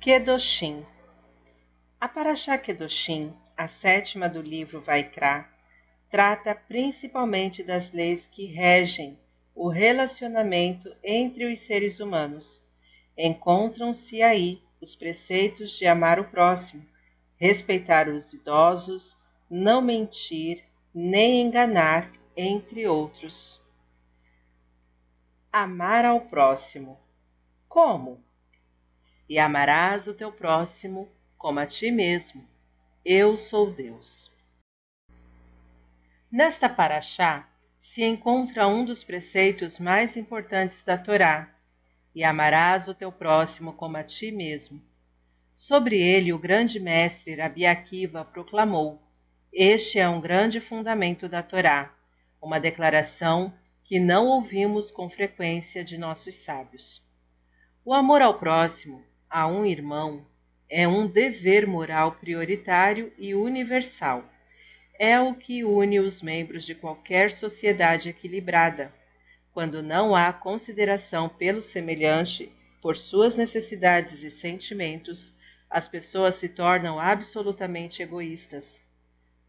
Kedoshim A Parashá Kedoshim, a sétima do livro Vaikra, trata principalmente das leis que regem o relacionamento entre os seres humanos. Encontram-se aí os preceitos de amar o próximo, respeitar os idosos, não mentir, nem enganar, entre outros. Amar ao próximo. Como? E amarás o teu próximo como a ti mesmo. Eu sou Deus. Nesta paraxá se encontra um dos preceitos mais importantes da Torá, e amarás o teu próximo como a ti mesmo. Sobre ele o grande mestre Rabi Akiva proclamou: Este é um grande fundamento da Torá, uma declaração que não ouvimos com frequência de nossos sábios. O amor ao próximo, a um irmão, é um dever moral prioritário e universal. É o que une os membros de qualquer sociedade equilibrada. Quando não há consideração pelo semelhante, por suas necessidades e sentimentos, as pessoas se tornam absolutamente egoístas.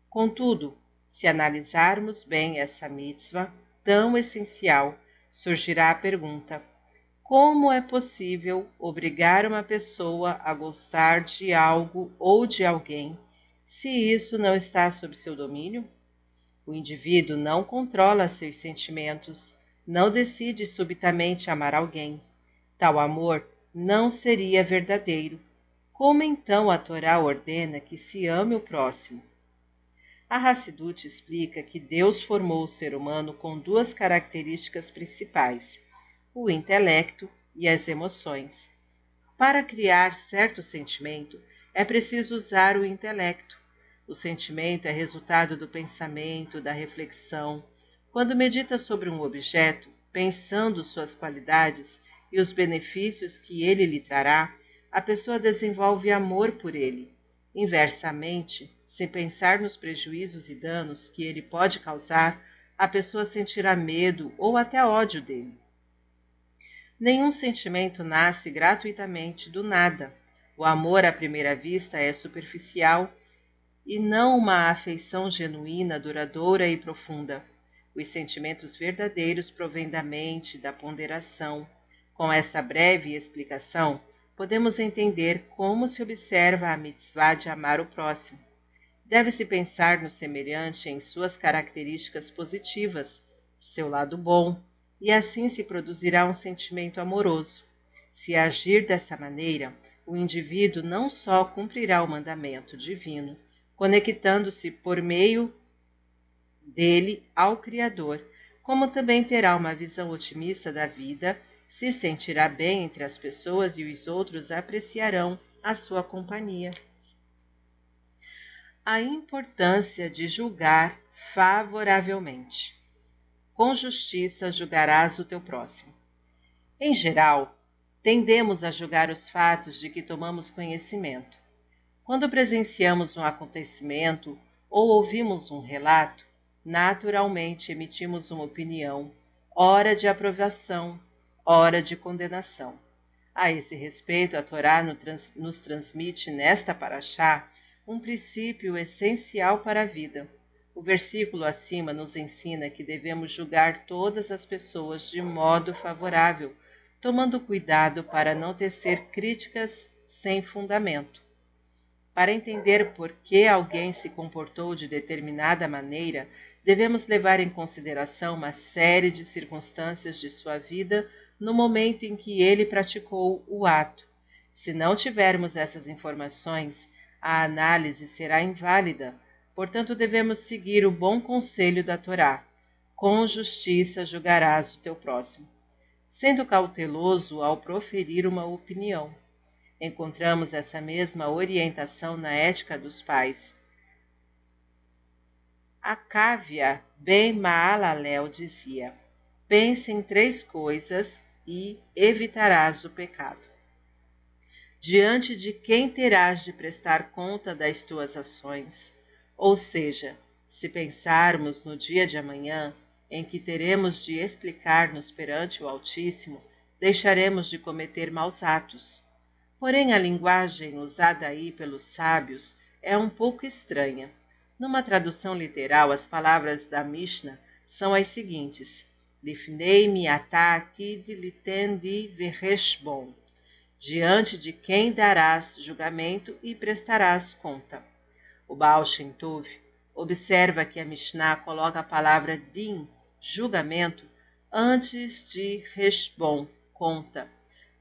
Contudo, se analisarmos bem essa mitzvah tão essencial, surgirá a pergunta: como é possível obrigar uma pessoa a gostar de algo ou de alguém se isso não está sob seu domínio? O indivíduo não controla seus sentimentos, não decide subitamente amar alguém. Tal amor não seria verdadeiro. Como então a Torá ordena que se ame o próximo? A Hassidut explica que Deus formou o ser humano com duas características principais o intelecto e as emoções. Para criar certo sentimento, é preciso usar o intelecto. O sentimento é resultado do pensamento, da reflexão. Quando medita sobre um objeto, pensando suas qualidades e os benefícios que ele lhe trará, a pessoa desenvolve amor por ele. Inversamente, se pensar nos prejuízos e danos que ele pode causar, a pessoa sentirá medo ou até ódio dele. Nenhum sentimento nasce gratuitamente do nada. O amor à primeira vista é superficial e não uma afeição genuína, duradoura e profunda. Os sentimentos verdadeiros provêm da mente, da ponderação. Com essa breve explicação, podemos entender como se observa a mitzvah de amar o próximo. Deve-se pensar no semelhante em suas características positivas, seu lado bom, e assim se produzirá um sentimento amoroso. Se agir dessa maneira, o indivíduo não só cumprirá o mandamento divino, conectando-se por meio dele ao Criador, como também terá uma visão otimista da vida, se sentirá bem entre as pessoas e os outros apreciarão a sua companhia. A importância de julgar favoravelmente com justiça julgarás o teu próximo. Em geral, tendemos a julgar os fatos de que tomamos conhecimento. Quando presenciamos um acontecimento ou ouvimos um relato, naturalmente emitimos uma opinião, ora de aprovação, ora de condenação. A esse respeito, a Torá nos transmite nesta paraxá um princípio essencial para a vida o versículo acima nos ensina que devemos julgar todas as pessoas de modo favorável, tomando cuidado para não tecer críticas sem fundamento. Para entender por que alguém se comportou de determinada maneira, devemos levar em consideração uma série de circunstâncias de sua vida no momento em que ele praticou o ato. Se não tivermos essas informações, a análise será inválida Portanto, devemos seguir o bom conselho da Torá. Com justiça julgarás o teu próximo, sendo cauteloso ao proferir uma opinião. Encontramos essa mesma orientação na ética dos pais. A Cávia Ben Maalalel dizia: Pense em três coisas e evitarás o pecado. Diante de quem terás de prestar conta das tuas ações? Ou seja, se pensarmos no dia de amanhã, em que teremos de explicar-nos perante o Altíssimo, deixaremos de cometer maus atos. Porém, a linguagem usada aí pelos sábios é um pouco estranha. Numa tradução literal, as palavras da Mishnah são as seguintes: Lifnei miatá atid litendi vereshbon. Diante de quem darás julgamento e prestarás conta. O Baal Shem Tov observa que a Mishnah coloca a palavra din, julgamento, antes de reshbon, conta,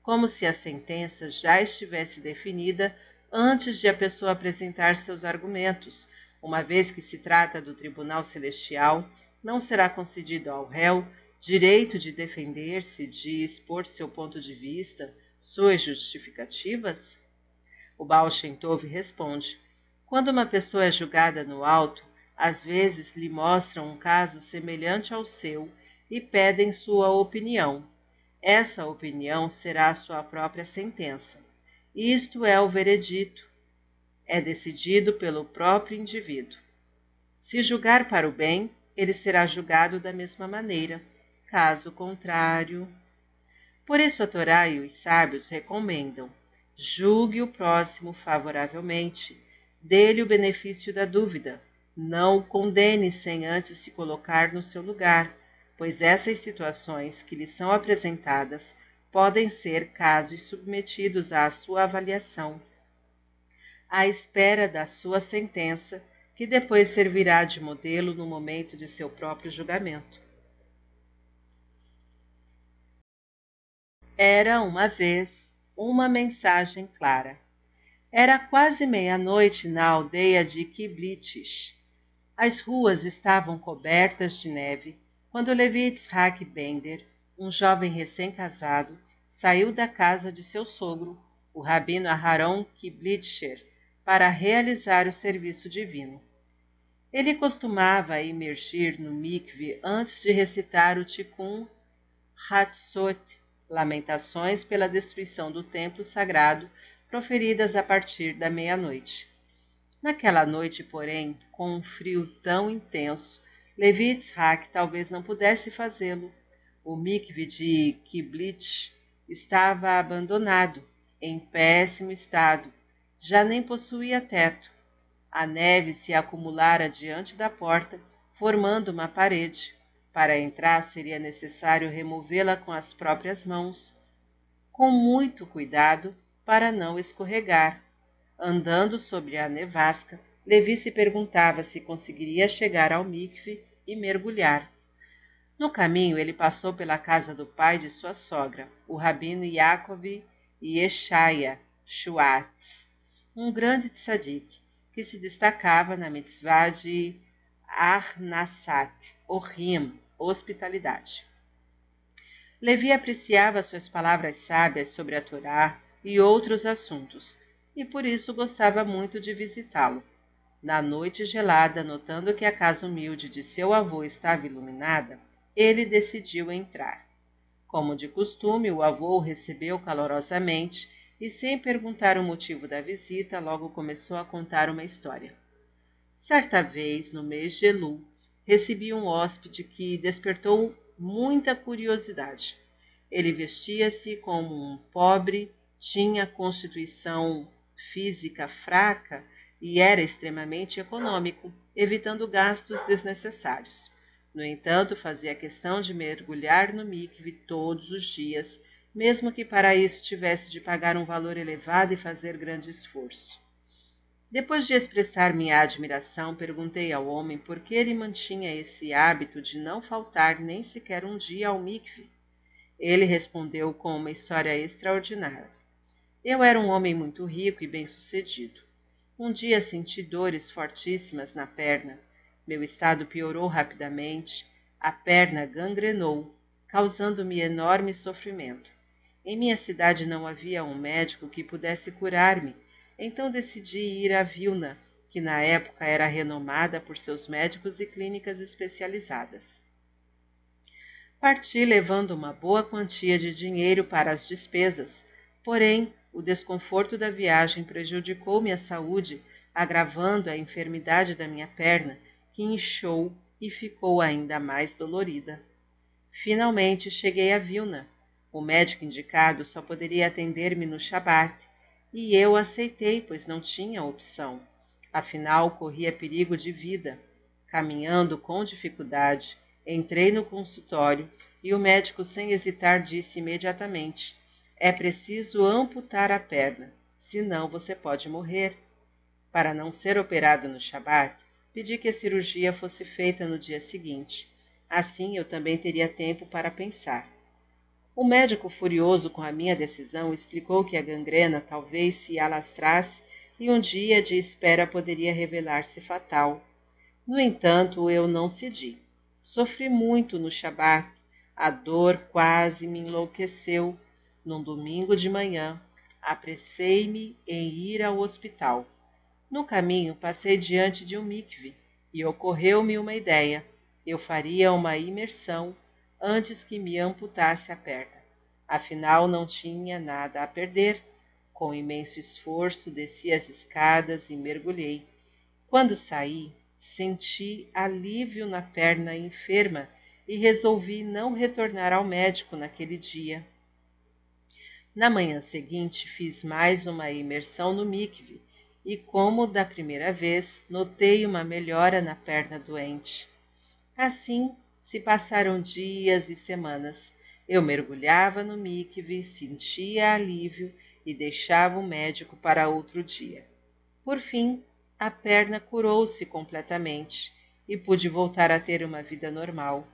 como se a sentença já estivesse definida antes de a pessoa apresentar seus argumentos, uma vez que se trata do tribunal celestial, não será concedido ao réu direito de defender-se, de expor seu ponto de vista, suas justificativas? O Baal Shem Tov responde: quando uma pessoa é julgada no alto, às vezes lhe mostram um caso semelhante ao seu e pedem sua opinião. Essa opinião será sua própria sentença. Isto é o veredito. É decidido pelo próprio indivíduo. Se julgar para o bem, ele será julgado da mesma maneira. Caso contrário. Por isso a Torá e os sábios recomendam: julgue o próximo favoravelmente, dê-lhe o benefício da dúvida, não o condene sem antes se colocar no seu lugar, pois essas situações que lhe são apresentadas podem ser casos submetidos à sua avaliação, à espera da sua sentença, que depois servirá de modelo no momento de seu próprio julgamento. Era uma vez uma mensagem clara. Era quase meia-noite na aldeia de Kiblitch. As ruas estavam cobertas de neve quando Levi Yitzhak Bender um jovem recém-casado, saiu da casa de seu sogro, o rabino Aharon Kiblitcher, para realizar o serviço divino. Ele costumava emergir no mikve antes de recitar o Tikkun Hatzot, lamentações pela destruição do templo sagrado, proferidas a partir da meia-noite. Naquela noite, porém, com um frio tão intenso, Levi Yitzhak talvez não pudesse fazê-lo, o mikve de Kiblitch estava abandonado, em péssimo estado, já nem possuía teto. A neve se acumulara diante da porta, formando uma parede. Para entrar seria necessário removê-la com as próprias mãos, com muito cuidado para não escorregar. Andando sobre a nevasca, Levi se perguntava se conseguiria chegar ao mikve e mergulhar. No caminho, ele passou pela casa do pai de sua sogra, o rabino Yaakov Yeshaya Schwartz, um grande tzadik, que se destacava na mitzvah de Arnasat, Ohim, hospitalidade. Levi apreciava suas palavras sábias sobre a Torá e outros assuntos, e por isso gostava muito de visitá-lo. Na noite gelada, notando que a casa humilde de seu avô estava iluminada, ele decidiu entrar. Como de costume, o avô o recebeu calorosamente e, sem perguntar o motivo da visita, logo começou a contar uma história. Certa vez, no mês de Elu, recebi um hóspede que despertou muita curiosidade. Ele vestia-se como um pobre, tinha constituição física fraca e era extremamente econômico, evitando gastos desnecessários. No entanto, fazia questão de mergulhar no mikve todos os dias, mesmo que para isso tivesse de pagar um valor elevado e fazer grande esforço. Depois de expressar minha admiração, perguntei ao homem por que ele mantinha esse hábito de não faltar nem sequer um dia ao mikve. Ele respondeu com uma história extraordinária. Eu era um homem muito rico e bem-sucedido. Um dia senti dores fortíssimas na perna meu estado piorou rapidamente, a perna gangrenou, causando-me enorme sofrimento. Em minha cidade não havia um médico que pudesse curar-me, então decidi ir a Vilna, que na época era renomada por seus médicos e clínicas especializadas. Parti levando uma boa quantia de dinheiro para as despesas, porém o desconforto da viagem prejudicou minha saúde, agravando a enfermidade da minha perna que inchou e ficou ainda mais dolorida. Finalmente cheguei a Vilna. O médico indicado só poderia atender-me no Shabat, E eu aceitei, pois não tinha opção. Afinal, corria perigo de vida. Caminhando com dificuldade, entrei no consultório e o médico, sem hesitar, disse imediatamente: É preciso amputar a perna, senão você pode morrer. Para não ser operado no Shabat, pedi que a cirurgia fosse feita no dia seguinte. Assim eu também teria tempo para pensar. O médico, furioso com a minha decisão, explicou que a gangrena talvez se alastrasse e um dia de espera poderia revelar-se fatal. No entanto, eu não cedi. Sofri muito no Shabat. A dor quase me enlouqueceu. Num domingo de manhã, apressei-me em ir ao hospital. No caminho, passei diante de um mikve e ocorreu-me uma ideia. Eu faria uma imersão antes que me amputasse a perna. Afinal, não tinha nada a perder. Com imenso esforço, desci as escadas e mergulhei. Quando saí, senti alívio na perna enferma e resolvi não retornar ao médico naquele dia. Na manhã seguinte, fiz mais uma imersão no mikve e, como da primeira vez, notei uma melhora na perna doente. Assim, se passaram dias e semanas. Eu mergulhava no mikve, sentia alívio e deixava o médico para outro dia. Por fim, a perna curou-se completamente e pude voltar a ter uma vida normal.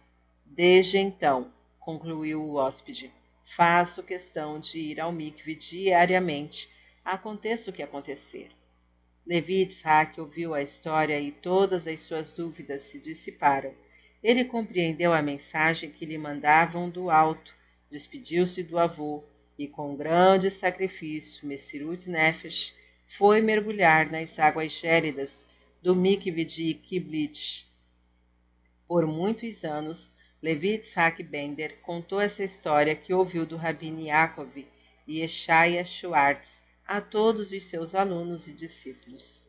Desde então, concluiu o hóspede, faço questão de ir ao mikve diariamente, aconteça o que acontecer. Levi Itzhak ouviu a história e todas as suas dúvidas se dissiparam ele compreendeu a mensagem que lhe mandavam do alto, despediu-se do avô e, com grande sacrifício, Messirut Nefesh foi mergulhar nas águas gélidas do mikve de Kiblitz. Por muitos anos, Levi Itzhak Bender contou essa história que ouviu do Rabino Yaakov e Eshaya Schwartz a todos os seus alunos e discípulos.